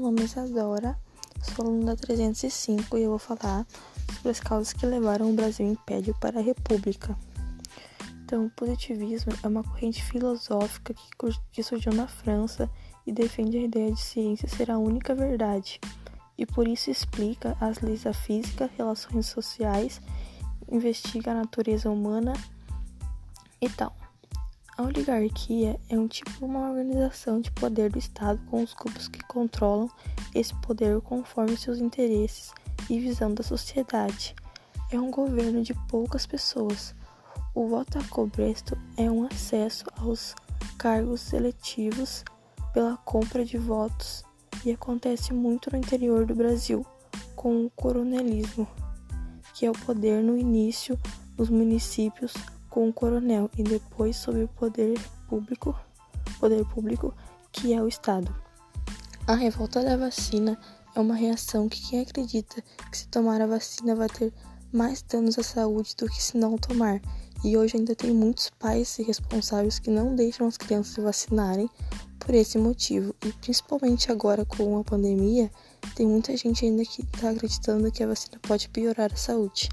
nome é Isadora, sou aluna da 305 e eu vou falar sobre as causas que levaram o Brasil Império para a República. Então, o positivismo é uma corrente filosófica que, que surgiu na França e defende a ideia de ciência ser a única verdade, e por isso explica as leis da física, relações sociais, investiga a natureza humana e tal. A oligarquia é um tipo de uma organização de poder do Estado com os grupos que controlam esse poder conforme seus interesses e visão da sociedade. É um governo de poucas pessoas. O voto a cobresto é um acesso aos cargos seletivos pela compra de votos e acontece muito no interior do Brasil, com o coronelismo, que é o poder no início dos municípios com o coronel e depois sob o poder público, poder público que é o Estado. A revolta da vacina é uma reação que quem acredita que se tomar a vacina vai ter mais danos à saúde do que se não tomar. E hoje ainda tem muitos pais irresponsáveis que não deixam as crianças se vacinarem por esse motivo. E principalmente agora com a pandemia, tem muita gente ainda que está acreditando que a vacina pode piorar a saúde.